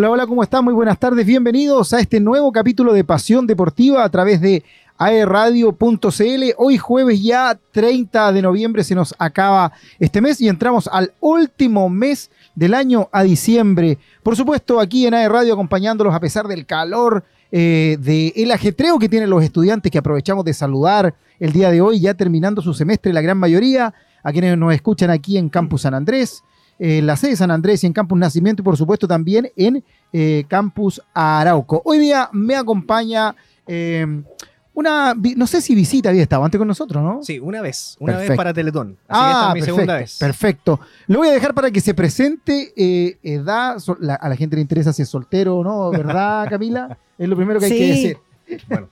Hola, hola, ¿cómo están? Muy buenas tardes, bienvenidos a este nuevo capítulo de Pasión Deportiva a través de aerradio.cl. Hoy jueves ya 30 de noviembre se nos acaba este mes y entramos al último mes del año a diciembre. Por supuesto, aquí en aerradio acompañándolos a pesar del calor, eh, del ajetreo que tienen los estudiantes que aprovechamos de saludar el día de hoy, ya terminando su semestre, la gran mayoría, a quienes nos escuchan aquí en Campus San Andrés en la sede de San Andrés y en Campus Nacimiento y por supuesto también en eh, Campus Arauco. Hoy día me acompaña eh, una, no sé si visita había estado antes con nosotros, ¿no? Sí, una vez, una vez para Teletón. Así ah, que esta es mi segunda vez. Perfecto. Lo voy a dejar para que se presente eh, edad, a la gente le interesa si es soltero o no, ¿verdad, Camila? es lo primero que hay que decir. Bueno,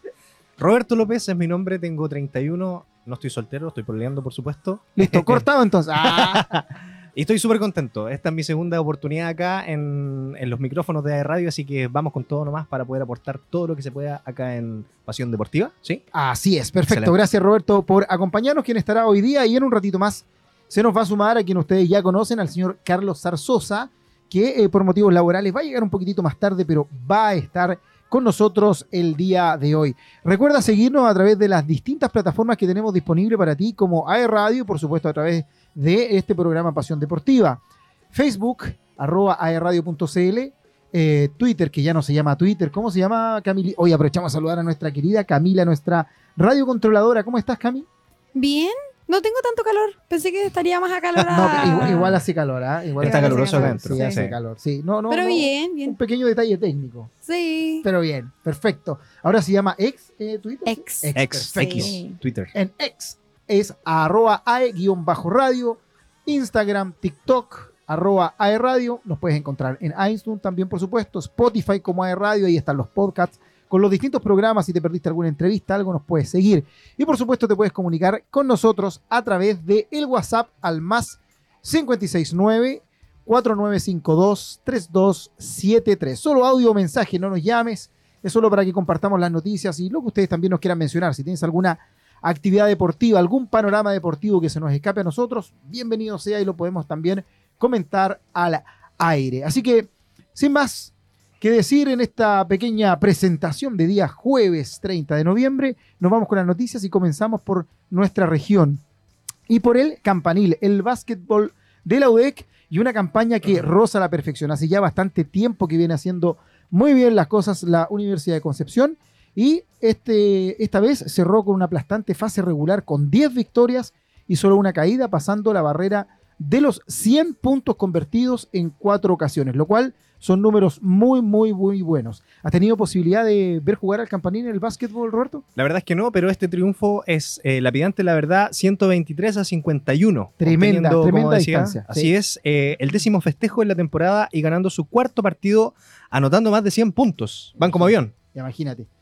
Roberto López es mi nombre, tengo 31, no estoy soltero, estoy peleando, por supuesto. Listo, cortado entonces. Ah. Y estoy súper contento. Esta es mi segunda oportunidad acá en, los micrófonos de radio, así que vamos con todo nomás para poder aportar todo lo que se pueda acá en Pasión Deportiva. ¿Sí? Así es, perfecto. Gracias Roberto por acompañarnos, quien estará hoy día y en un ratito más se nos va a sumar a quien ustedes ya conocen, al señor Carlos Zarzosa, que eh, por motivos laborales va a llegar un poquitito más tarde, pero va a estar con nosotros el día de hoy. Recuerda seguirnos a través de las distintas plataformas que tenemos disponibles para ti, como AE Radio, por supuesto a través de este programa Pasión Deportiva. Facebook, arroba aerradio.cl, eh, Twitter, que ya no se llama Twitter, ¿cómo se llama, Camila? Hoy aprovechamos a saludar a nuestra querida Camila, nuestra radiocontroladora. ¿Cómo estás, Cami? Bien, no tengo tanto calor. Pensé que estaría más acalorada. no, igual, hace calor, ¿ah? Igual está caluroso dentro. Sí, hace calor. Sí, no, no. Pero bien, bien. Un pequeño detalle técnico. Sí. Pero bien, perfecto. Ahora se llama ex eh, Twitter. Ex. Ex, X, Twitter. En ex es arroba ae-radio, Instagram, TikTok, arroba ae-radio. Nos puedes encontrar en iTunes también, por supuesto, Spotify como ae-radio. Ahí están los podcasts con los distintos programas. Si te perdiste alguna entrevista, algo nos puedes seguir. Y por supuesto te puedes comunicar con nosotros a través de el WhatsApp al más 569 4952 3273. Solo audio mensaje, no nos llames. Es solo para que compartamos las noticias y lo que ustedes también nos quieran mencionar. Si tienes alguna actividad deportiva, algún panorama deportivo que se nos escape a nosotros, bienvenido sea y lo podemos también comentar al aire. Así que, sin más, ¿Qué decir en esta pequeña presentación de día jueves 30 de noviembre? Nos vamos con las noticias y comenzamos por nuestra región. Y por el campanil, el básquetbol de la UDEC y una campaña que roza la perfección. Hace ya bastante tiempo que viene haciendo muy bien las cosas la Universidad de Concepción y este, esta vez cerró con una aplastante fase regular con 10 victorias y solo una caída, pasando la barrera de los 100 puntos convertidos en cuatro ocasiones, lo cual son números muy, muy, muy buenos. ¿Has tenido posibilidad de ver jugar al Campanín en el básquetbol, Roberto? La verdad es que no, pero este triunfo es eh, lapidante, la verdad, 123 a 51. Tremenda, tremenda distancia. Así es, eh, el décimo festejo en la temporada y ganando su cuarto partido, anotando más de 100 puntos. Van como avión. Imagínate.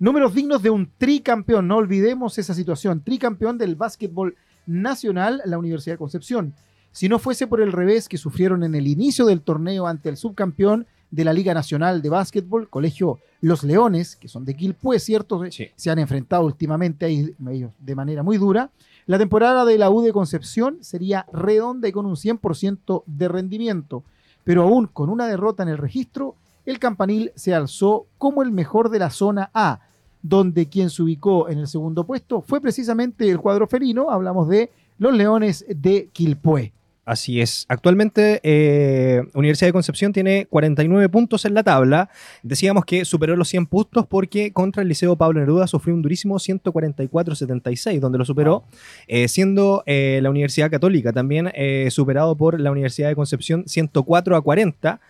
Números dignos de un tricampeón, no olvidemos esa situación. Tricampeón del básquetbol nacional, la Universidad de Concepción. Si no fuese por el revés que sufrieron en el inicio del torneo ante el subcampeón de la Liga Nacional de Básquetbol, Colegio Los Leones, que son de Quilpué, ¿cierto? Se han enfrentado últimamente ahí de manera muy dura. La temporada de la U de Concepción sería redonda y con un 100% de rendimiento, pero aún con una derrota en el registro, el campanil se alzó como el mejor de la zona A, donde quien se ubicó en el segundo puesto fue precisamente el cuadro felino, hablamos de los Leones de Quilpué. Así es. Actualmente eh, Universidad de Concepción tiene 49 puntos en la tabla. Decíamos que superó los 100 puntos porque contra el Liceo Pablo Neruda sufrió un durísimo 144-76, donde lo superó, eh, siendo eh, la Universidad Católica también superado por la Universidad de Concepción 104 a 40.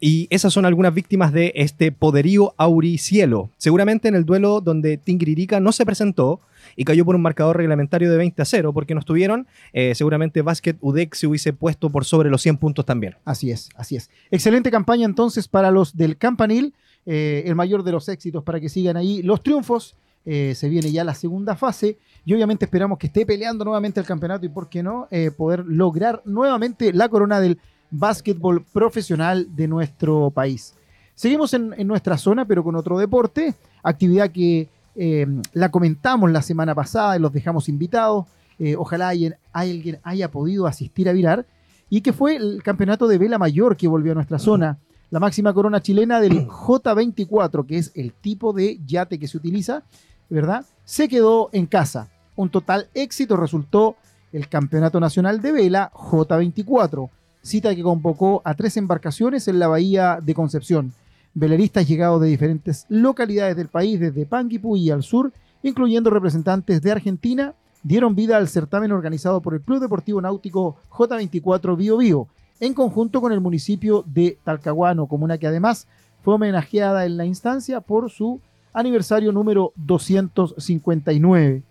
Y esas son algunas víctimas de este poderío auricielo. Seguramente en el duelo donde Tingririka no se presentó, y cayó por un marcador reglamentario de 20 a 0 porque no estuvieron. Eh, seguramente Basket UDEC se hubiese puesto por sobre los 100 puntos también. Así es, así es. Excelente campaña entonces para los del Campanil, eh, el mayor de los éxitos para que sigan ahí los triunfos. Eh, se viene ya la segunda fase y obviamente esperamos que esté peleando nuevamente el campeonato y por qué no poder lograr nuevamente la corona del básquetbol profesional de nuestro país. Seguimos en, nuestra zona, pero con otro deporte, actividad que eh, la comentamos la semana pasada y los dejamos invitados. Eh, ojalá alguien, alguien haya podido asistir a Virar, y que fue el campeonato de vela mayor que volvió a nuestra zona. La máxima corona chilena del J24, que es el tipo de yate que se utiliza, ¿verdad? Se quedó en casa. Un total éxito resultó el Campeonato Nacional de Vela J24, cita que convocó a tres embarcaciones en la bahía de Concepción. Veleristas llegados de diferentes localidades del país, desde Panguipulli al sur, incluyendo representantes de Argentina, dieron vida al certamen organizado por el Club Deportivo Náutico J24 Bio Bio, en conjunto con el municipio de Talcahuano, comuna que además fue homenajeada en la instancia por su aniversario número 259.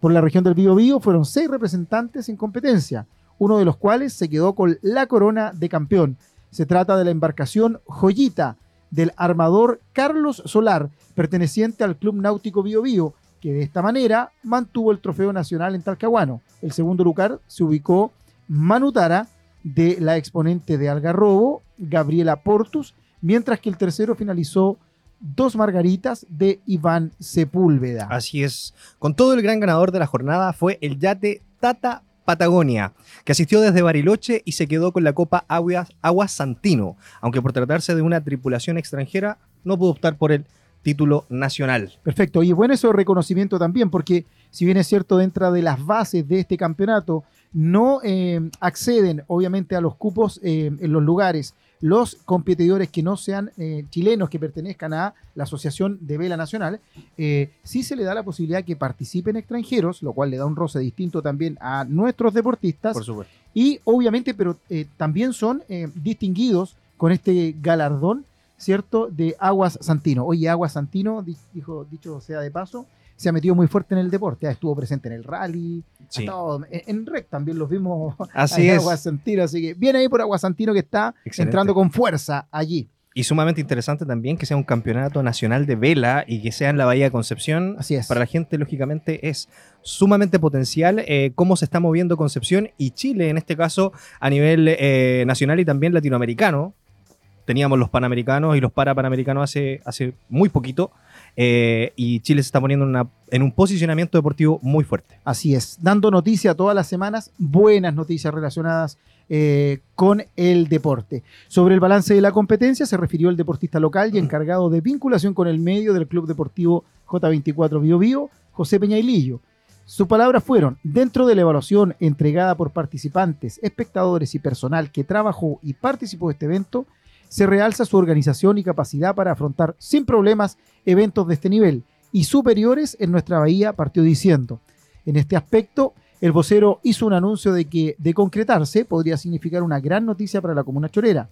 Por la región del Bio fueron seis representantes en competencia, uno de los cuales se quedó con la corona de campeón. Se trata de la embarcación Joyita del armador Carlos Solar, perteneciente al Club Náutico Bio que de esta manera mantuvo el trofeo nacional en Talcahuano. El segundo lugar se ubicó Manutara de la exponente de Algarrobo, Gabriela Portus, mientras que el tercero finalizó dos margaritas de Iván Sepúlveda. Así es. Con todo el gran ganador de la jornada fue el yate Tata Patagonia, que asistió desde Bariloche y se quedó con la Copa Aguas, Santino, aunque por tratarse de una tripulación extranjera no pudo optar por el título nacional. Perfecto, y bueno, eso reconocimiento también, porque si bien es cierto, dentro de las bases de este campeonato, no eh, acceden obviamente a los cupos eh, en los lugares los competidores que no sean eh, chilenos que pertenezcan a la Asociación de Vela Nacional, sí se le da la posibilidad que participen extranjeros, lo cual le da un roce distinto también a nuestros deportistas. Por supuesto. Y obviamente, pero también son distinguidos con este galardón, ¿cierto? De Aguas Santino. Oye, Aguas Santino, dijo, dicho sea de paso, se ha metido muy fuerte en el deporte. Ah, estuvo presente en el rally, en, REC también los vimos así es. Aguasantino, así que viene ahí por Aguasantino que está entrando con fuerza allí. Y sumamente interesante también que sea un campeonato nacional de vela y que sea en la Bahía de Concepción. Así es. Para la gente, lógicamente, es sumamente potencial eh, cómo se está moviendo Concepción y Chile, en este caso, a nivel eh, nacional y también latinoamericano. Teníamos los panamericanos y los parapanamericanos hace, hace muy poquito. Eh, y Chile se está poniendo en, un posicionamiento deportivo muy fuerte. Así es, dando noticia todas las semanas, buenas noticias relacionadas eh, con el deporte. Sobre el balance de la competencia se refirió el deportista local y encargado de vinculación con el medio del Club Deportivo J24 Bio Bio, José Peñailillo. Sus palabras fueron, dentro de la evaluación entregada por participantes, espectadores y personal que trabajó y participó de este evento, se realza su organización y capacidad para afrontar sin problemas eventos de este nivel y superiores en nuestra bahía, partió diciendo. En este aspecto, el vocero hizo un anuncio de que, de concretarse, podría significar una gran noticia para la comuna chorera.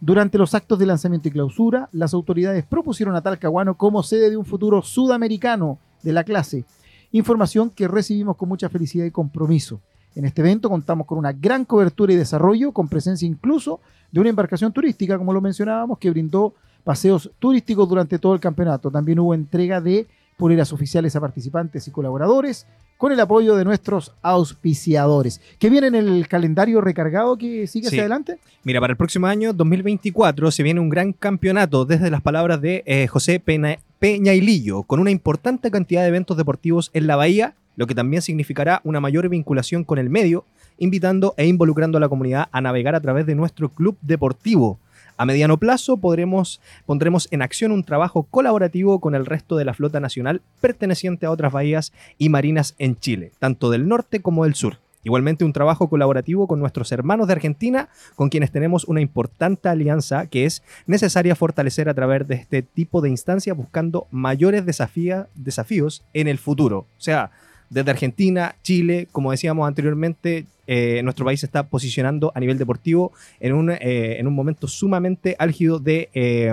Durante los actos de lanzamiento y clausura, las autoridades propusieron a Talcahuano como sede de un futuro sudamericano de la clase, información que recibimos con mucha felicidad y compromiso. En este evento contamos con una gran cobertura y desarrollo, con presencia incluso de una embarcación turística, como lo mencionábamos, que brindó paseos turísticos durante todo el campeonato. También hubo entrega de poleras oficiales a participantes y colaboradores con el apoyo de nuestros auspiciadores. ¿Qué viene en el calendario recargado que sigue hacia adelante? Mira, para el próximo año, 2024, se viene un gran campeonato desde las palabras de eh, José Peña, Peñailillo, con una importante cantidad de eventos deportivos en la Bahía, lo que también significará una mayor vinculación con el medio, invitando e involucrando a la comunidad a navegar a través de nuestro club deportivo. A mediano plazo podremos, pondremos en acción un trabajo colaborativo con el resto de la flota nacional perteneciente a otras bahías y marinas en Chile, tanto del norte como del sur. Igualmente un trabajo colaborativo con nuestros hermanos de Argentina, con quienes tenemos una importante alianza que es necesaria fortalecer a través de este tipo de instancias buscando mayores desafíos en el futuro. O sea, desde Argentina, Chile, como decíamos anteriormente, eh, nuestro país se está posicionando a nivel deportivo en un, eh, en un momento sumamente álgido de eh,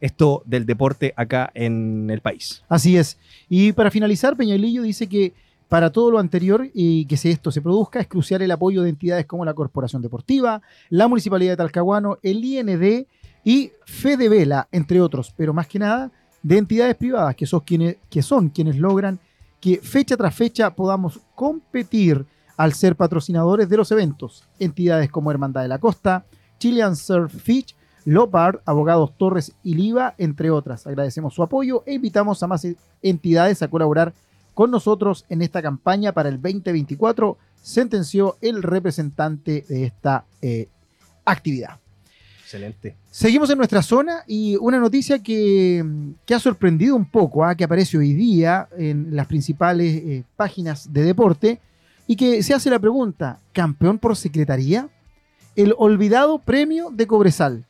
esto del deporte acá en el país. Así es. Y para finalizar, Peñalillo dice que para todo lo anterior y que si esto se produzca, es crucial el apoyo de entidades como la Corporación Deportiva, la Municipalidad de Talcahuano, el IND y Fede Vela, entre otros, pero más que nada de entidades privadas que son quienes, que son quienes logran que fecha tras fecha podamos competir al ser patrocinadores de los eventos. Entidades como Hermandad de la Costa, Chilean Surf Fitch, Lopard, Abogados Torres y Liva, entre otras. Agradecemos su apoyo e invitamos a más entidades a colaborar con nosotros en esta campaña para el 2024, sentenció el representante de esta eh, actividad. Excelente. Seguimos en nuestra zona y una noticia que, ha sorprendido un poco, ¿ah? que aparece hoy día en las principales eh, páginas de deporte y que se hace la pregunta, ¿campeón por secretaría? El olvidado premio de Cobresal.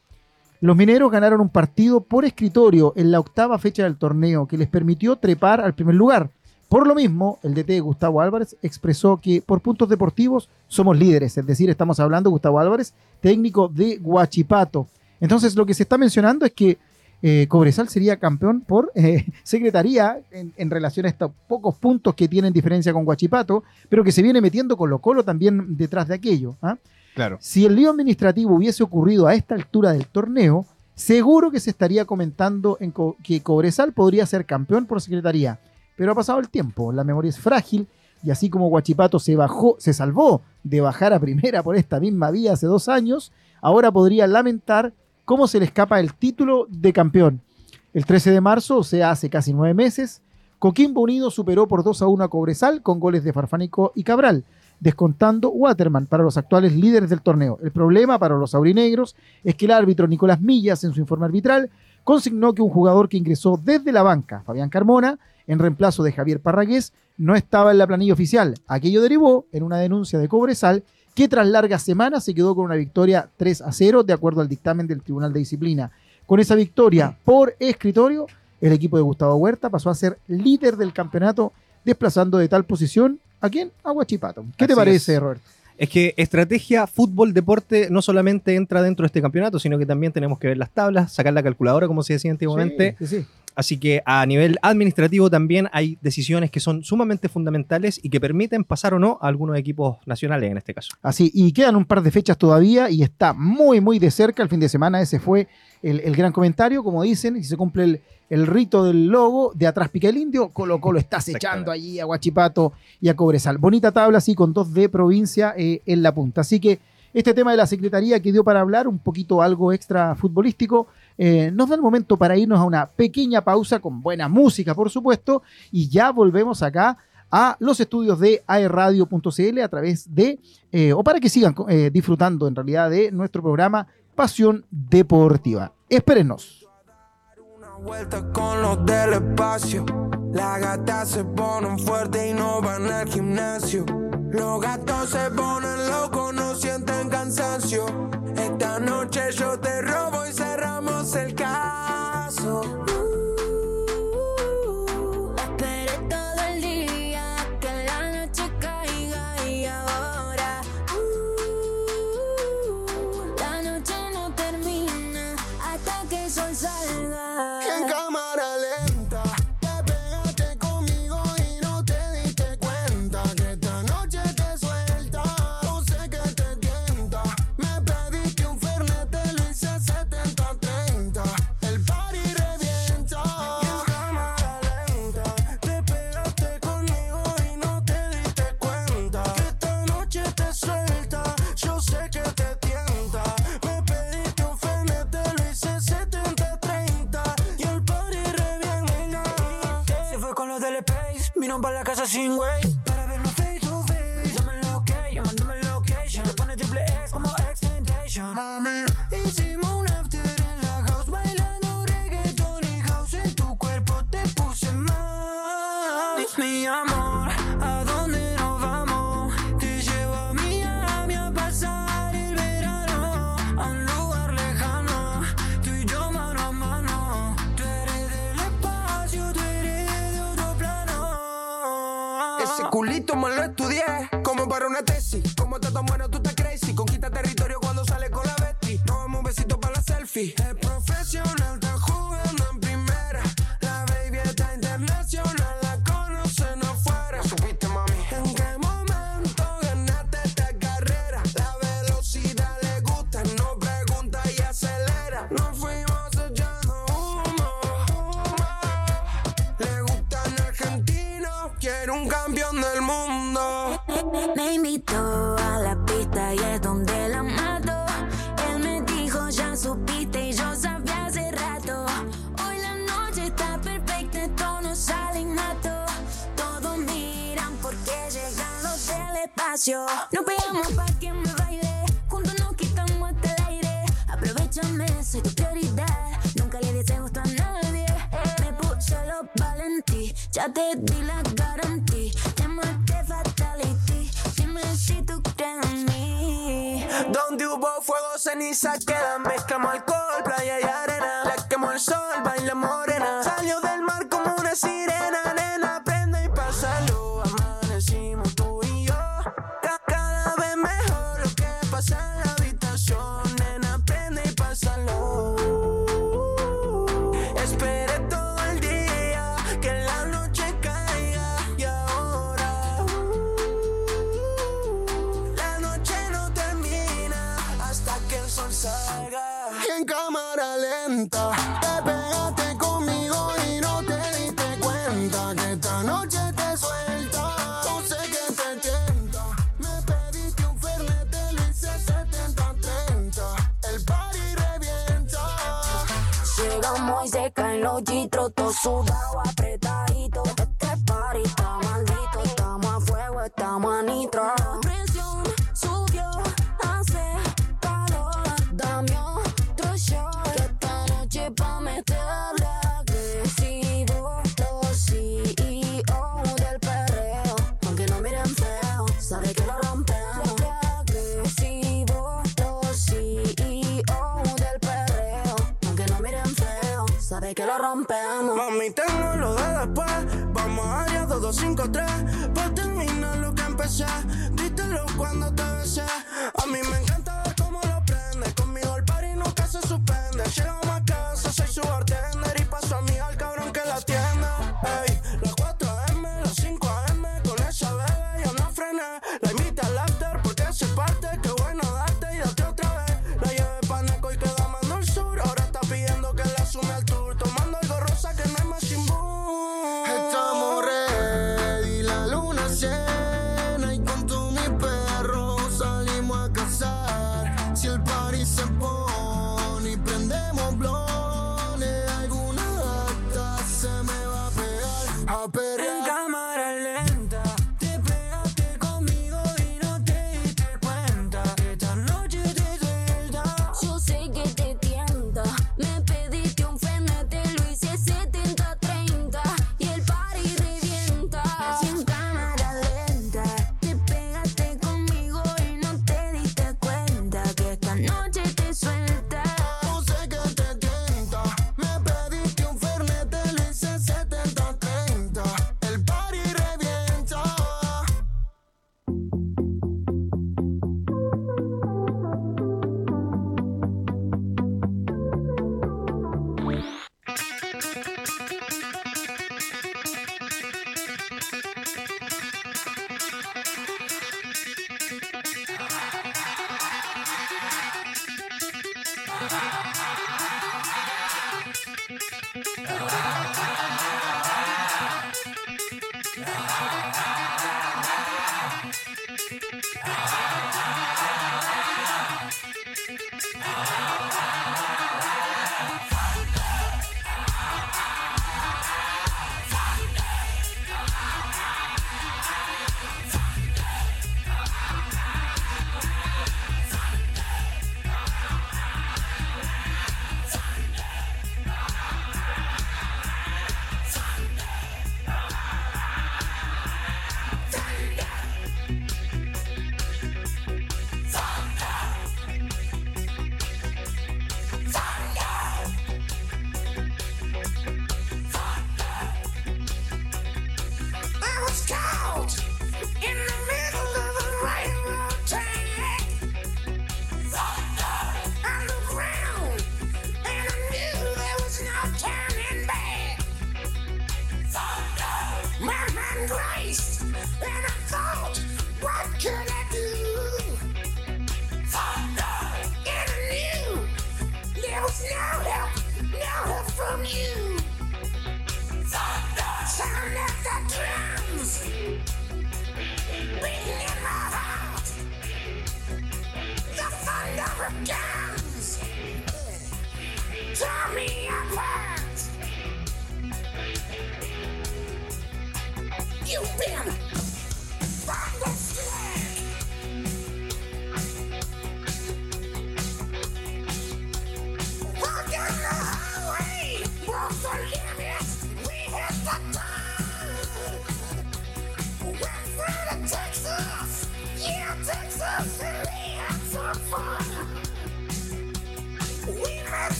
Los mineros ganaron un partido por escritorio en la octava fecha del torneo que les permitió trepar al primer lugar. Por lo mismo, el DT Gustavo Álvarez expresó que por puntos deportivos somos líderes, es decir, estamos hablando de Gustavo Álvarez, técnico de Guachipato. Entonces, lo que se está mencionando es que eh, Cobresal sería campeón por eh, secretaría en, relación a estos pocos puntos que tienen diferencia con Guachipato, pero que se viene metiendo Colo Colo también detrás de aquello. ¿ah? Claro. Si el lío administrativo hubiese ocurrido a esta altura del torneo, seguro que se estaría comentando en que Cobresal podría ser campeón por secretaría. Pero ha pasado el tiempo, la memoria es frágil y así como Guachipato se bajó, se salvó de bajar a primera por esta misma vía hace dos años, ahora podría lamentar cómo se le escapa el título de campeón. El 13 de marzo, o sea, hace casi nueve meses, Coquimbo Unido superó por 2 a 1 a Cobresal con goles de Farfánico y Cabral, descontando Waterman para los actuales líderes del torneo. El problema para los aurinegros es que el árbitro Nicolás Millas, en su informe arbitral, consignó que un jugador que ingresó desde la banca, Fabián Carmona, en reemplazo de Javier Parragués, no estaba en la planilla oficial. Aquello derivó en una denuncia de Cobresal que tras largas semanas se quedó con una victoria 3 a 0 de acuerdo al dictamen del Tribunal de Disciplina. Con esa victoria por escritorio, el equipo de Gustavo Huerta pasó a ser líder del campeonato, desplazando de tal posición a quién? A Guachipato. ¿Qué te parece, Robert? Es que estrategia, fútbol, deporte no solamente entra dentro de este campeonato, sino que también tenemos que ver las tablas, sacar la calculadora, como se decía antiguamente, sí, sí, sí. Así que a nivel administrativo también hay decisiones que son sumamente fundamentales y que permiten pasar o no a algunos equipos nacionales en este caso. Así, y quedan un par de fechas todavía y está muy, muy de cerca. El fin de semana ese fue el, gran comentario, como dicen, y se cumple el, rito del logo, de atrás pica el indio, Colo Colo está echando allí a Guachipato y a Cobresal. Bonita tabla así con dos de provincia eh, en la punta. Así que este tema de la Secretaría que dio para hablar, un poquito algo extra futbolístico, eh, nos da el momento para irnos a una pequeña pausa con buena música, por supuesto, y ya volvemos acá a los estudios de aerradio.cl a través de, eh, o para que sigan eh, disfrutando en realidad de nuestro programa Pasión Deportiva. Espérenos. Vuelta con los del espacio. Las gatas se ponen fuerte y no van al gimnasio. Los gatos se ponen locos, no sienten cansancio. Esta noche yo te robo y cerramos el caso. Hubo fuego, ceniza queda. Mezclamos alcohol,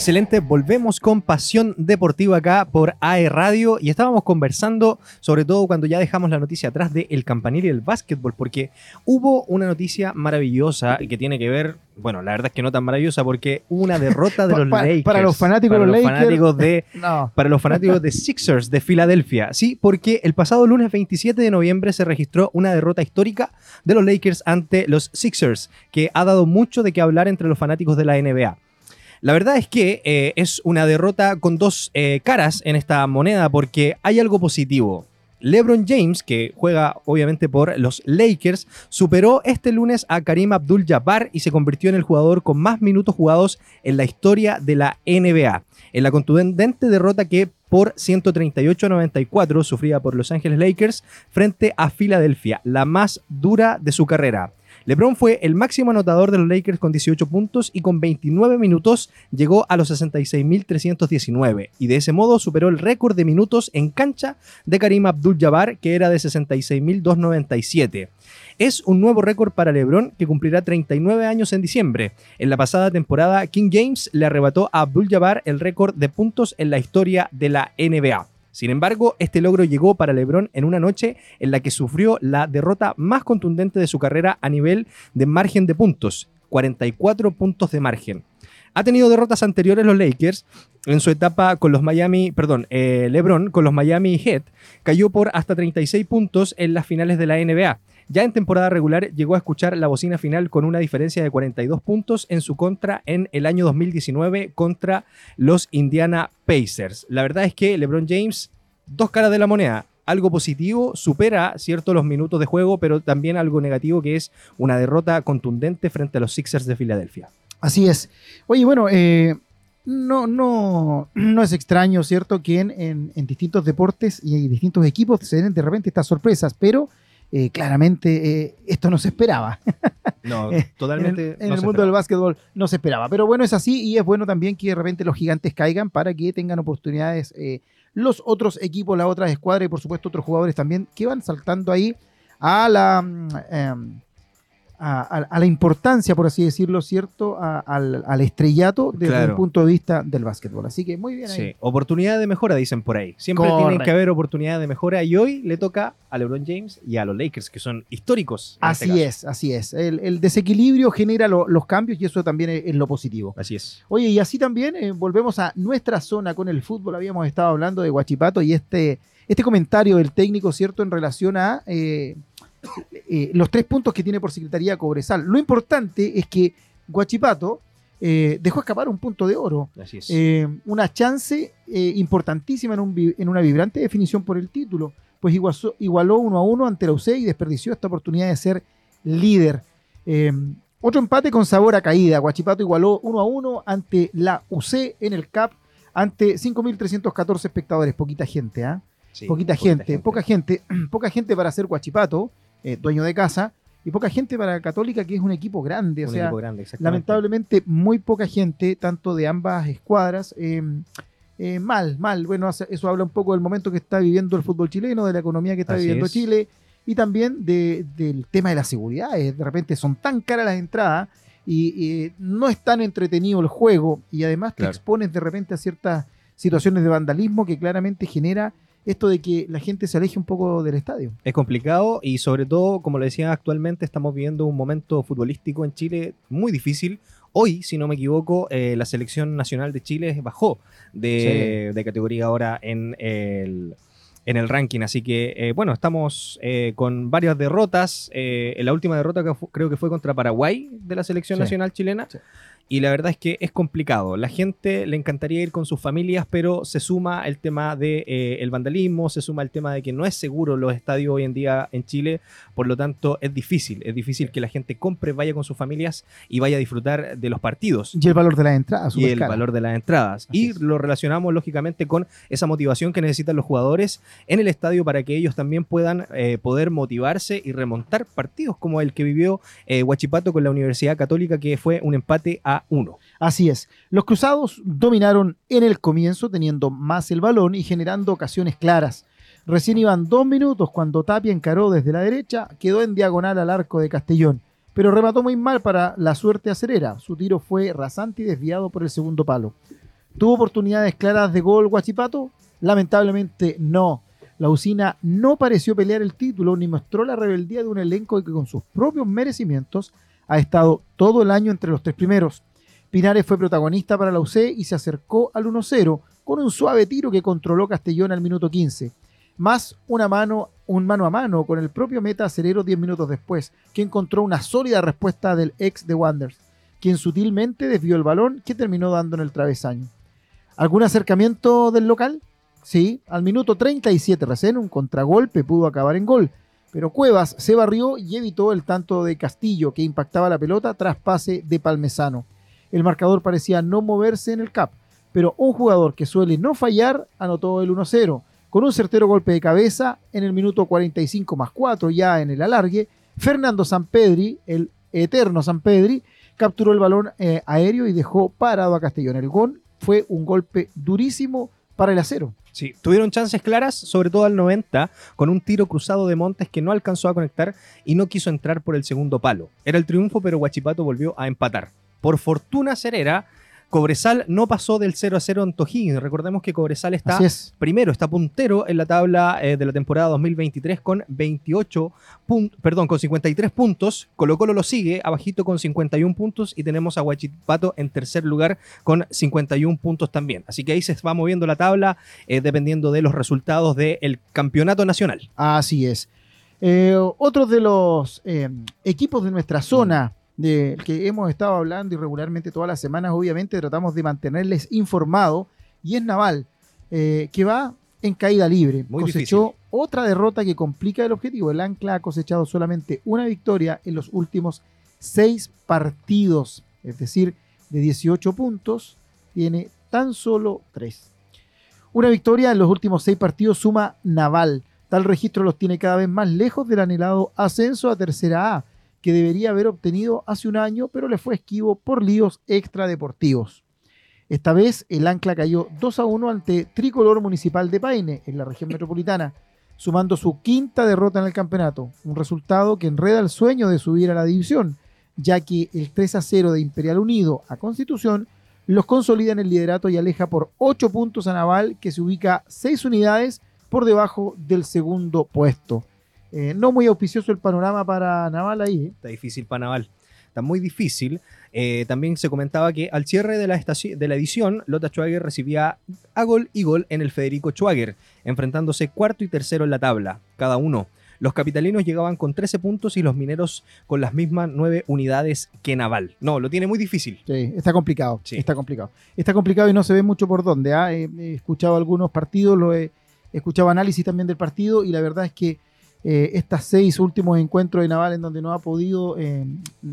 Excelente, volvemos con Pasión Deportiva acá por AE Radio y estábamos conversando, sobre todo cuando ya dejamos la noticia atrás del el campanil y el básquetbol, porque hubo una noticia maravillosa que tiene que ver, bueno, la verdad es que no tan maravillosa, porque hubo una derrota de los Lakers. para los fanáticos para de los los Lakers. fanáticos de No. para los fanáticos de Sixers de Filadelfia. Sí, porque el pasado lunes 27 de noviembre se registró una derrota histórica de los Lakers ante los Sixers, que ha dado mucho de qué hablar entre los fanáticos de la NBA. La verdad es que eh, es una derrota con dos eh, caras en esta moneda porque hay algo positivo. LeBron James, que juega obviamente por los Lakers, superó este lunes a Karim Abdul-Jabbar y se convirtió en el jugador con más minutos jugados en la historia de la NBA. En la contundente derrota que por 138 a 94 sufría por Los Ángeles Lakers frente a Filadelfia, la más dura de su carrera. LeBron fue el máximo anotador de los Lakers con 18 puntos y con 29 minutos llegó a los 66.319 y de ese modo superó el récord de minutos en cancha de Karim Abdul-Jabbar que era de 66.297. Es un nuevo récord para LeBron que cumplirá 39 años en diciembre. En la pasada temporada, King James le arrebató a Abdul-Jabbar el récord de puntos en la historia de la NBA. Sin embargo, este logro llegó para LeBron en una noche en la que sufrió la derrota más contundente de su carrera a nivel de margen de puntos, 44 puntos de margen. Ha tenido derrotas anteriores los Lakers en su etapa con los Miami, perdón, eh, LeBron con los Miami Heat cayó por hasta 36 puntos en las finales de la NBA. Ya en temporada regular llegó a escuchar la bocina final con una diferencia de 42 puntos en su contra en el año 2019 contra los Indiana Pacers. La verdad es que LeBron James, dos caras de la moneda. Algo positivo, supera cierto los minutos de juego, pero también algo negativo que es una derrota contundente frente a los Sixers de Filadelfia. Así es. Oye, bueno, eh, no, no, no es extraño, ¿cierto?, que en, en- en distintos deportes y en distintos equipos se den de repente estas sorpresas, pero eh, claramente eh, esto no se esperaba. No, totalmente. en el, en no el se mundo del básquetbol no se esperaba. Pero bueno, es así y es bueno también que de repente los gigantes caigan para que tengan oportunidades eh, los otros equipos, las otras escuadras y por supuesto otros jugadores también que van saltando ahí a la, mm, em, a, a- a la importancia, por así decirlo, ¿cierto? A- al, al estrellato desde Claro. el punto de vista del básquetbol. Así que muy bien ahí. Sí, oportunidad de mejora, dicen por ahí. Siempre tienen que haber oportunidad de mejora y hoy le toca a LeBron James y a los Lakers, que son históricos. este Así es, así es. El, el desequilibrio genera lo- los cambios y eso también es, es lo positivo. Así es. Oye, y así también eh, volvemos a nuestra zona con el fútbol. Habíamos estado hablando de Guachipato y este, este comentario del técnico, ¿cierto?, en relación a eh, eh, los tres puntos que tiene por Secretaría Cobresal. Lo importante es que Guachipato eh, dejó escapar un punto de oro. Así es. Eh, una chance importantísima en, un vi- en una vibrante definición por el título, pues igualó uno a uno ante la UC y desperdició esta oportunidad de ser líder. Otro empate con sabor a caída. Guachipato igualó uno a uno ante la UC en el CAP ante 5.314 espectadores. Poquita gente, ¿ah? Sí, poquita, gente, poca gente, poca gente para ser Guachipato, eh, dueño de casa, y poca gente para Católica, que es un equipo grande. o Un sea, equipo grande, lamentablemente muy poca gente, tanto de ambas escuadras. eh, eh, mal, mal. Bueno, eso habla un poco del momento que está viviendo el fútbol chileno, de la economía que está Así viviendo es. Chile y también de- del tema de la seguridad. De repente son tan caras las entradas y, no es tan entretenido el juego y además te Claro. expones de repente a ciertas situaciones de vandalismo que claramente genera esto de que la gente se aleje un poco del estadio. Es complicado y sobre todo, como le decía, actualmente estamos viviendo un momento futbolístico en Chile muy difícil. Hoy, si no me equivoco, eh, la selección nacional de Chile bajó de, de categoría ahora en el, en el ranking. Así que, eh, bueno, estamos eh, con varias derrotas. Eh, la última derrota que creo que fue contra Paraguay de la selección Sí. nacional chilena. Sí. Y la verdad es que es complicado. La gente le encantaría ir con sus familias, pero se suma el tema del de, eh, el vandalismo, se suma el tema de que no es seguro los estadios hoy en día en Chile. Por lo tanto, es difícil. Es difícil que la gente compre, vaya con sus familias y vaya a disfrutar de los partidos Y el valor de las entradas. y el valor de las entradas. Así y es. lo relacionamos lógicamente con esa motivación que necesitan los jugadores en el estadio para que ellos también puedan eh, poder motivarse y remontar partidos como el que vivió eh, Huachipato con la Universidad Católica, que fue un empate a uno. Así es. Los cruzados dominaron en el comienzo, teniendo más el balón y generando ocasiones claras. Recién iban dos minutos cuando Tapia encaró desde la derecha, quedó en diagonal al arco de Castellón, pero remató muy mal para la suerte acerera. Su tiro fue rasante y desviado por el segundo palo. ¿Tuvo oportunidades claras de gol Guachipato? Lamentablemente no. La usina no pareció pelear el título ni mostró la rebeldía de un elenco que con sus propios merecimientos ha estado todo el año entre los tres primeros. Pinares fue protagonista para la UC y se acercó al 1-0 con un suave tiro que controló Castellón al minuto 15. Más una mano, un mano a mano con el propio meta Acerero 10 minutos después, que encontró una sólida respuesta del ex de Wanderers, quien sutilmente desvió el balón que terminó dando en el travesaño. ¿Algún acercamiento del local? Sí, al minuto 37 recién un contragolpe pudo acabar en gol, pero Cuevas se barrió y evitó el tanto de Castillo que impactaba la pelota tras pase de Palmesano. El marcador parecía no moverse en el cap, pero un jugador que suele no fallar anotó el 1-0 con un certero golpe de cabeza en el minuto 45 más 4 ya en el alargue. Fernando Sampedri, el eterno Sampedri, capturó el balón eh, aéreo y dejó parado a Castellón. El gol fue un golpe durísimo para el acero. Sí, tuvieron chances claras, sobre todo al 90, con un tiro cruzado de Montes que no alcanzó a conectar y no quiso entrar por el segundo palo. Era el triunfo, pero Huachipato volvió a empatar. Por fortuna cerera, Cobresal no pasó del 0 a 0 en Tojín. Recordemos que Cobresal está es. primero, está puntero en la tabla eh, de la temporada 2023 con 28 pun- perdón, con 53 puntos. Colo Colo lo sigue abajito con 51 puntos y tenemos a Huachipato en tercer lugar con 51 puntos también. Así que ahí se va moviendo la tabla eh, dependiendo de los resultados del campeonato nacional. Así es. Eh, otro de los eh, equipos de nuestra zona, del que hemos estado hablando irregularmente todas las semanas, obviamente tratamos de mantenerles informados, y es Naval, eh, que va en caída libre. Muy Cosechó otra derrota que complica el objetivo. El Ancla ha cosechado solamente una victoria en los últimos seis partidos, es decir, de 18 puntos, tiene tan solo tres. Una victoria en los últimos seis partidos suma Naval. Tal registro los tiene cada vez más lejos del anhelado ascenso a Tercera A, que debería haber obtenido hace un año, pero le fue esquivo por líos extradeportivos. Esta vez el Ancla cayó 2 a 1 ante Tricolor Municipal de Paine, en la región metropolitana. sumando su quinta derrota en el campeonato, un resultado que enreda el sueño de subir a la división, ya que el 3 a 0 de Imperial Unido a Constitución los consolida en el liderato y aleja por 8 puntos a Naval, que se ubica 6 unidades por debajo del segundo puesto. Eh, no muy auspicioso el panorama para Naval ahí. ¿eh? Está difícil para Naval. Está muy difícil. Eh, también se comentaba que al cierre de la, de la edición, Lota Schwager recibía a gol y gol en el Federico Schwager, enfrentándose cuarto y tercero en la tabla, cada uno. Los capitalinos llegaban con 13 puntos y los mineros con las mismas 9 unidades que Naval. No, lo tiene muy difícil. Sí, está complicado. Sí. Está complicado. Está complicado y no se ve mucho por dónde. ¿ah? He, he escuchado algunos partidos, lo he, he escuchado análisis también del partido y la verdad es que eh, estas seis últimos encuentros de Naval en donde no ha podido eh,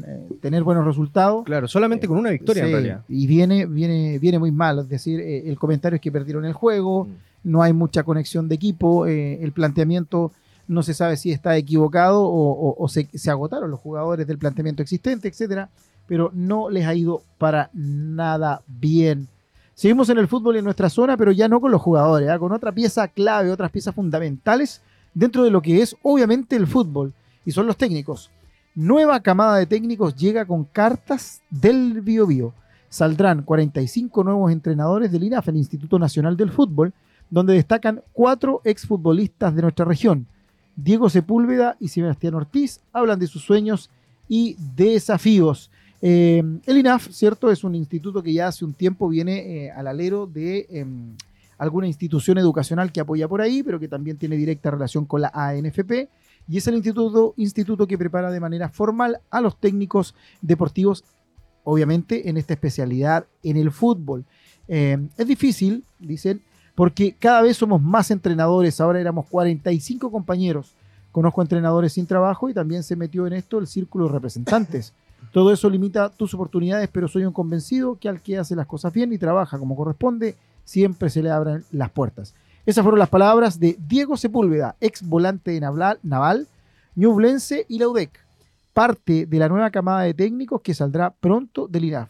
eh, tener buenos resultados. Claro, solamente con una victoria en realidad. Y viene, viene, viene muy mal. Es decir, eh, el comentario es que perdieron el juego, Mm. no hay mucha conexión de equipo, eh, el planteamiento no se sabe si está equivocado o, o- o se, se agotaron los jugadores del planteamiento existente, etcétera, pero no les ha ido para nada bien. Seguimos en el fútbol en nuestra zona, pero ya no con los jugadores, ¿ah? con otra pieza clave, otras piezas fundamentales dentro de lo que es obviamente el fútbol, y son los técnicos. Nueva camada de técnicos llega con cartas del Bio Bio. Saldrán 45 nuevos entrenadores del INAF, el Instituto Nacional del Fútbol, donde destacan cuatro exfutbolistas de nuestra región. Diego Sepúlveda y Sebastián Ortiz hablan de sus sueños y desafíos. Eh, el INAF, ¿cierto? Es un instituto que ya hace un tiempo viene eh, al alero de em, alguna institución educacional que apoya por ahí, pero que también tiene directa relación con la ANFP. Y es el instituto, instituto que prepara de manera formal a los técnicos deportivos, obviamente en esta especialidad en el fútbol. Eh, es difícil, dicen, porque cada vez somos más entrenadores. Ahora éramos 45 compañeros. Conozco entrenadores sin trabajo y también se metió en esto el círculo de representantes. Todo eso limita tus oportunidades, pero soy un convencido que al que hace las cosas bien y trabaja como corresponde, siempre se le abren las puertas. Esas fueron las palabras de Diego Sepúlveda, ex volante de Naval, Ñublense y Laudec, parte de la nueva camada de técnicos que saldrá pronto del INAF.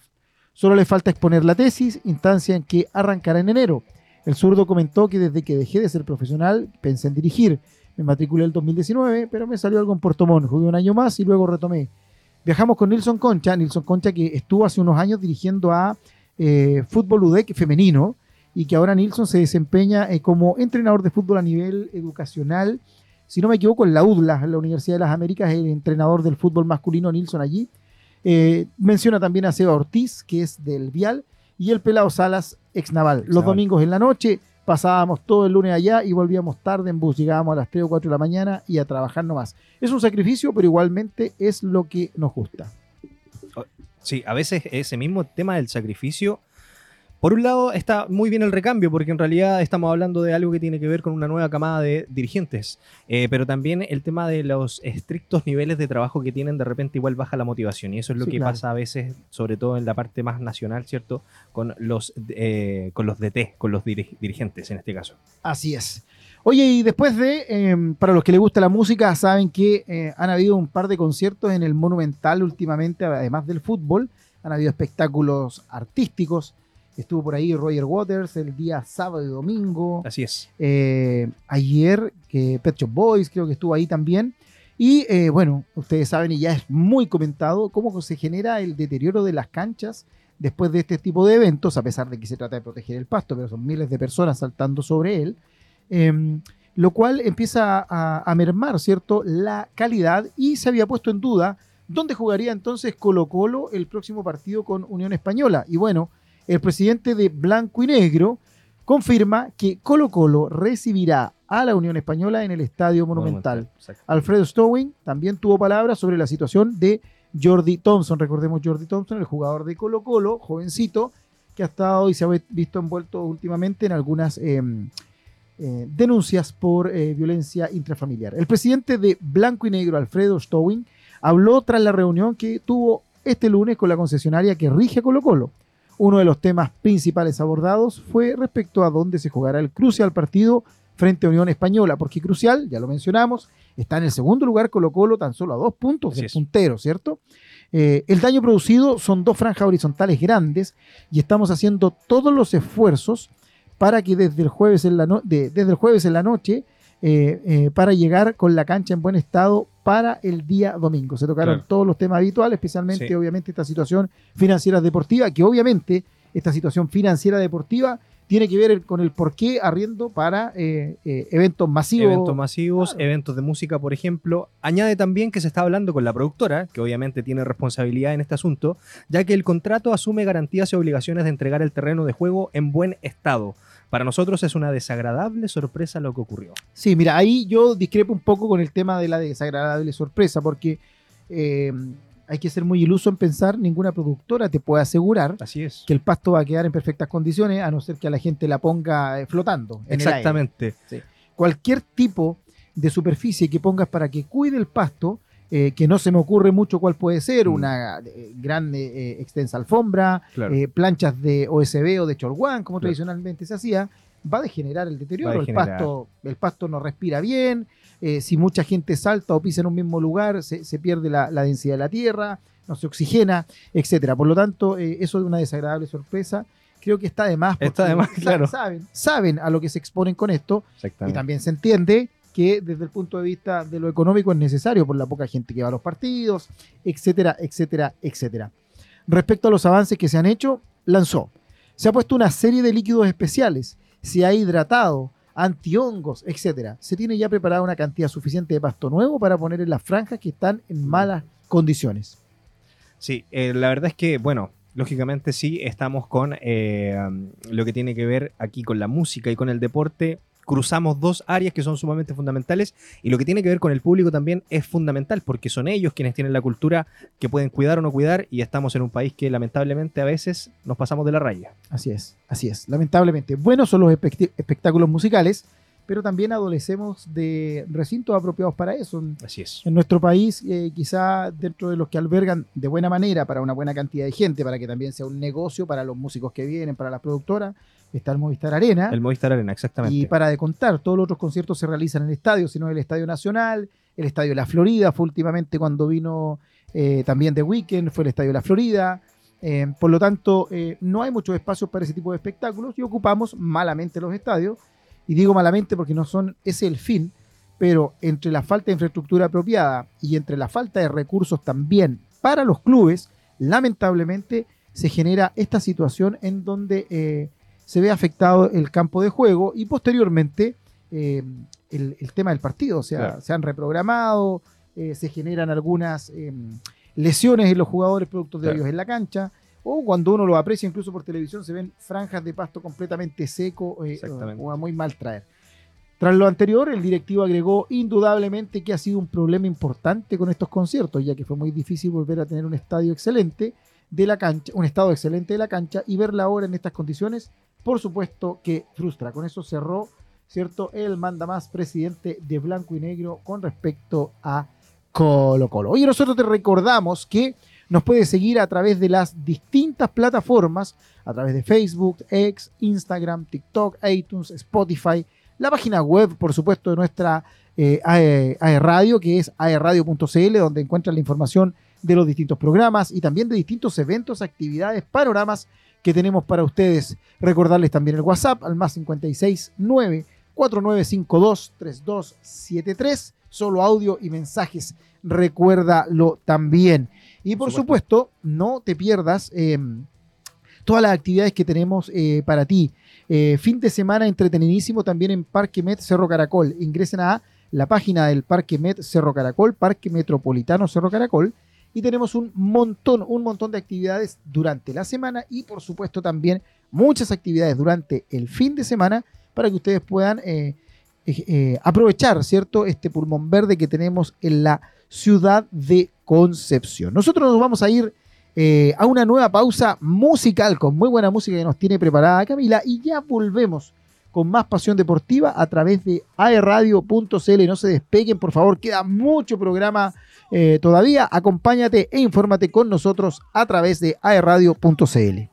Solo le falta exponer la tesis, instancia en que arrancará en enero. El zurdo comentó que desde que dejé de ser profesional pensé en dirigir. Me matriculé el 2019, pero me salió algo en Puerto Montt. Jugué un año más y luego retomé. Viajamos con Nilson Concha, Nilson Concha que estuvo hace unos años dirigiendo a eh, Fútbol UDEC femenino y que ahora Nilson se desempeña eh, como entrenador de fútbol a nivel educacional. Si no me equivoco, en la UDLA, en la Universidad de las Américas, el entrenador del fútbol masculino Nilson allí. Eh, menciona también a Seba Ortiz, que es del Vial, y el Pelado Salas, ex Naval. Los Naval. domingos en la noche pasábamos todo el lunes allá y volvíamos tarde en bus. Llegábamos a las 3 o 4 de la mañana y a trabajar nomás. Es un sacrificio, pero igualmente es lo que nos gusta. Sí, a veces ese mismo tema del sacrificio. Por un lado está muy bien el recambio, porque en realidad estamos hablando de algo que tiene que ver con una nueva camada de dirigentes, Eh, pero también el tema de los estrictos niveles de trabajo que tienen, de repente igual baja la motivación, y eso es lo Sí, que claro. pasa a veces, sobre todo en la parte más nacional, ¿cierto? Con los, eh, con los DT, con los diri- dirigentes en este caso. Así es. Oye, y después de, eh, para los que les gusta la música, saben que eh, han habido un par de conciertos en el Monumental últimamente, además del fútbol. Han habido espectáculos artísticos. Estuvo por ahí Roger Waters el día sábado y domingo. Así es. Eh, ayer, que Pet Shop Boys creo que estuvo ahí también. Y eh, bueno, ustedes saben y ya es muy comentado cómo se genera el deterioro de las canchas después de este tipo de eventos, a pesar de que se trata de proteger el pasto, pero son miles de personas saltando sobre él, em, lo cual empieza a, a mermar, ¿cierto?, la calidad y se había puesto en duda dónde jugaría entonces Colo Colo el próximo partido con Unión Española. Y bueno, el presidente de Blanco y Negro confirma que Colo Colo recibirá a la Unión Española en el Estadio Monumental. Alfredo Stowing también tuvo palabras sobre la situación de Jordi Thompson. Recordemos Jordi Thompson, el jugador de Colo Colo, jovencito, que ha estado y se ha visto envuelto últimamente en algunas eh, eh, denuncias por eh, violencia intrafamiliar. El presidente de Blanco y Negro, Alfredo Stowing, habló tras la reunión que tuvo este lunes con la concesionaria que rige Colo Colo. Uno de los temas principales abordados fue respecto a dónde se jugará el crucial partido frente a Unión Española, porque Crucial, ya lo mencionamos, está en el segundo lugar Colo Colo tan solo a dos puntos del puntero, ¿cierto? Eh, el daño producido son dos franjas horizontales grandes y estamos haciendo todos los esfuerzos para que desde el jueves en la, no- de- desde el jueves en la noche eh, eh, para llegar con la cancha en buen estado para el día domingo. Se tocaron Claro. todos los temas habituales, especialmente Sí. obviamente esta situación financiera deportiva, que obviamente esta situación financiera deportiva tiene que ver con el por qué arriendo para eh, eh, eventos masivos. Eventos masivos, Claro. eventos de música, por ejemplo. Añade también que se está hablando con la productora, que obviamente tiene responsabilidad en este asunto, ya que el contrato asume garantías y obligaciones de entregar el terreno de juego en buen estado. Para nosotros es una desagradable sorpresa lo que ocurrió. Sí, mira, ahí yo discrepo un poco con el tema de la desagradable sorpresa, porque eh, hay que ser muy iluso en pensar, ninguna productora te puede asegurar Así es. que el pasto va a quedar en perfectas condiciones, a no ser que a la gente la ponga eh, flotando. en el aire. Exactamente. Cualquier tipo de superficie que pongas para que cuide el pasto, eh, que no se me ocurre mucho cuál puede ser, Mm. una eh, gran eh, extensa alfombra, Claro. eh, planchas de OSB o de Cholguán, como Claro. tradicionalmente se hacía, va a degenerar el deterioro. El, pasto, el pasto no respira bien, eh, si mucha gente salta o pisa en un mismo lugar, se, se pierde la, la densidad de la tierra, no se oxigena, etcétera. Por lo tanto, eh, eso es una desagradable sorpresa. Creo que está de más. Está porque de más, sa- claro. Saben, saben a lo que se exponen con esto y también se entiende que desde el punto de vista de lo económico es necesario por la poca gente que va a los partidos, etcétera, etcétera, etcétera. Respecto a los avances que se han hecho, lanzó. Se ha puesto una serie de líquidos especiales, se ha hidratado, antihongos, etcétera. Se tiene ya preparada una cantidad suficiente de pasto nuevo para poner en las franjas que están en malas condiciones. Sí, eh, la verdad es que, bueno, lógicamente sí, estamos con eh, lo que tiene que ver aquí con la música y con el deporte. Cruzamos dos áreas que son sumamente fundamentales y lo que tiene que ver con el público también es fundamental porque son ellos quienes tienen la cultura que pueden cuidar o no cuidar y estamos en un país que lamentablemente a veces nos pasamos de la raya. Así es, así es. Lamentablemente, buenos son los espectáculos musicales, pero también adolecemos de recintos apropiados para eso. Así es. En nuestro país, eh, quizá dentro de los que albergan de buena manera para una buena cantidad de gente, para que también sea un negocio para los músicos que vienen, para las productoras, está el Movistar Arena. El Movistar Arena, exactamente. Y para de contar, todos los otros conciertos se realizan en el estadio, sino el Estadio Nacional, el Estadio de la Florida, fue últimamente cuando vino eh, también The Weeknd, fue el Estadio de la Florida. Eh, por lo tanto, eh, no hay muchos espacios para ese tipo de espectáculos y ocupamos malamente los estadios. Y digo malamente porque no son, ese es el fin, pero entre la falta de infraestructura apropiada y entre la falta de recursos también para los clubes, lamentablemente se genera esta situación en donde eh, se ve afectado el campo de juego y posteriormente eh, el, el tema del partido. O sea, Claro. se han reprogramado, eh, se generan algunas eh, lesiones en los jugadores productos de Claro. ellos en la cancha. O cuando uno lo aprecia incluso por televisión, se ven franjas de pasto completamente seco eh, Exactamente. o a muy mal traer. Tras lo anterior, el directivo agregó indudablemente que ha sido un problema importante con estos conciertos, ya que fue muy difícil volver a tener un estadio excelente de la cancha, un estado excelente de la cancha y verla ahora en estas condiciones, por supuesto que frustra. Con eso cerró, ¿cierto? El manda más presidente de Blanco y Negro con respecto a Colo Colo. Oye, nosotros te recordamos que nos puedes seguir a través de las distintas plataformas, a través de Facebook, X, Instagram, TikTok, iTunes, Spotify, la página web, por supuesto, de nuestra eh, AE, AE Radio, que es aeradio.cl, donde encuentran la información de los distintos programas y también de distintos eventos, actividades, panoramas que tenemos para ustedes. Recordarles también el WhatsApp al más 569 4952 3273, solo audio y mensajes. Recuérdalo también. Y por Supuesto. supuesto, no te pierdas eh, todas las actividades que tenemos eh, para ti. Eh, fin de semana entretenidísimo también en Parque Met Cerro Caracol. Ingresen a la página del Parque Met Cerro Caracol, Parque Metropolitano Cerro Caracol, y tenemos un montón, un montón de actividades durante la semana y por supuesto también muchas actividades durante el fin de semana para que ustedes puedan eh, eh, eh, aprovechar, ¿cierto? Este pulmón verde que tenemos en la ciudad de Concepción. Nosotros nos vamos a ir eh, a una nueva pausa musical con muy buena música que nos tiene preparada Camila y ya volvemos con más pasión deportiva a través de aerradio.cl. No se despeguen, por favor, queda mucho programa eh, todavía. Acompáñate e infórmate con nosotros a través de aerradio.cl.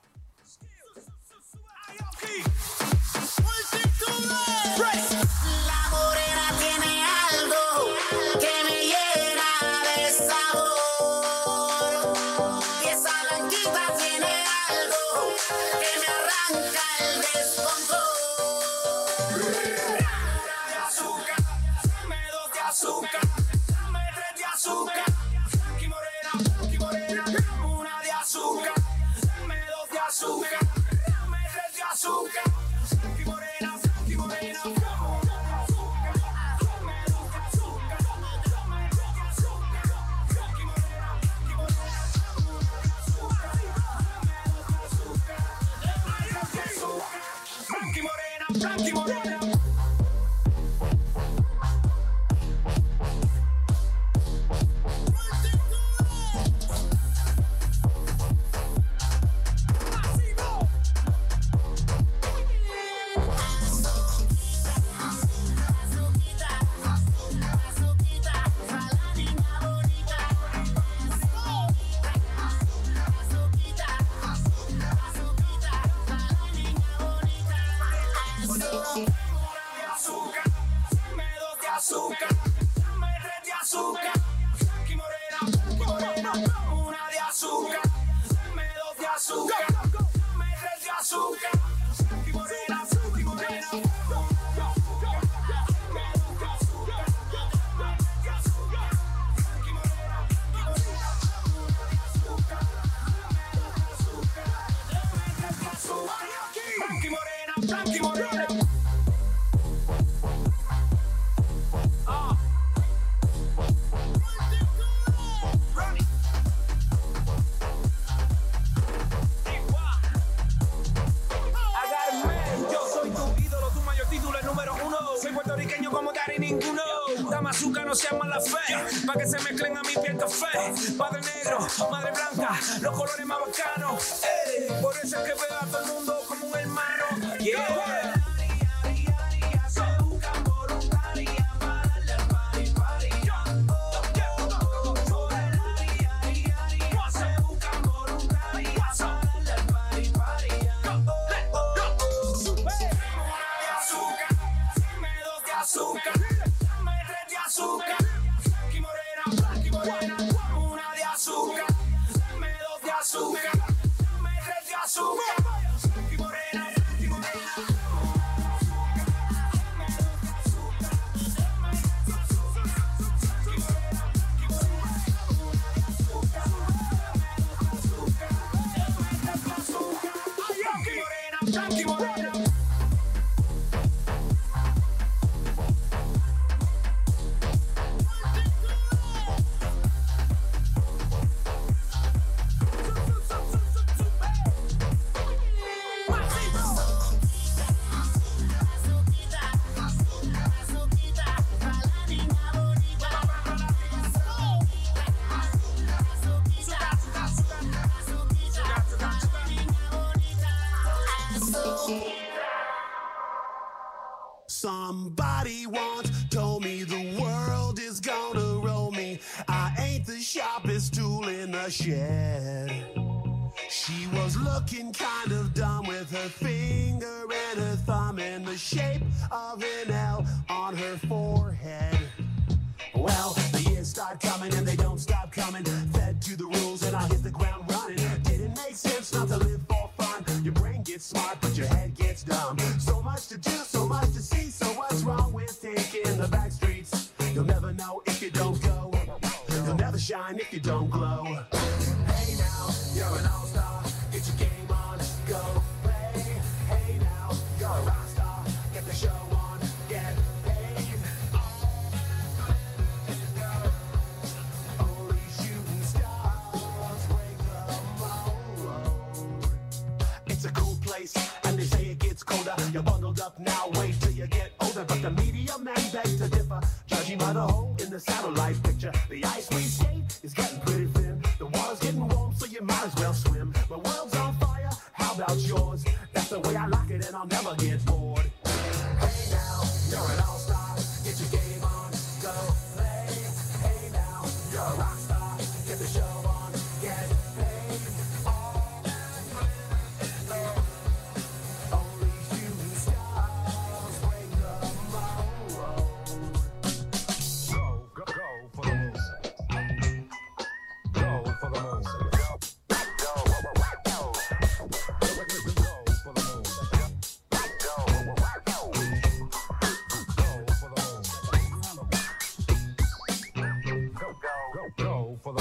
hit the ground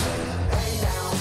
Hey now,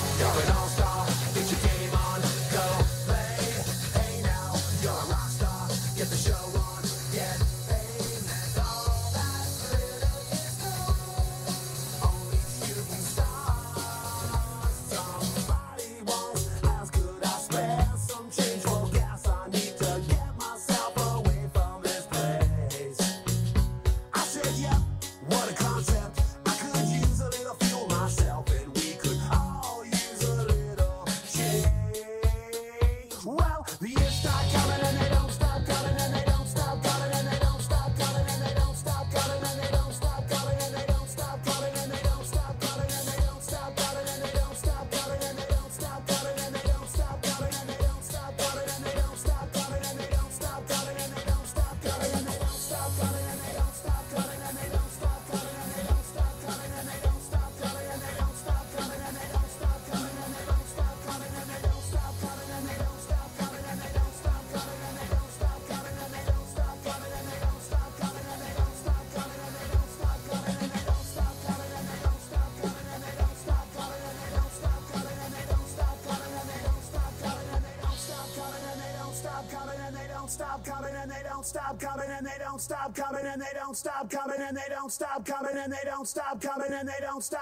don't stop coming and they don't stop coming and they don't stop coming and they don't stop coming and they don't stop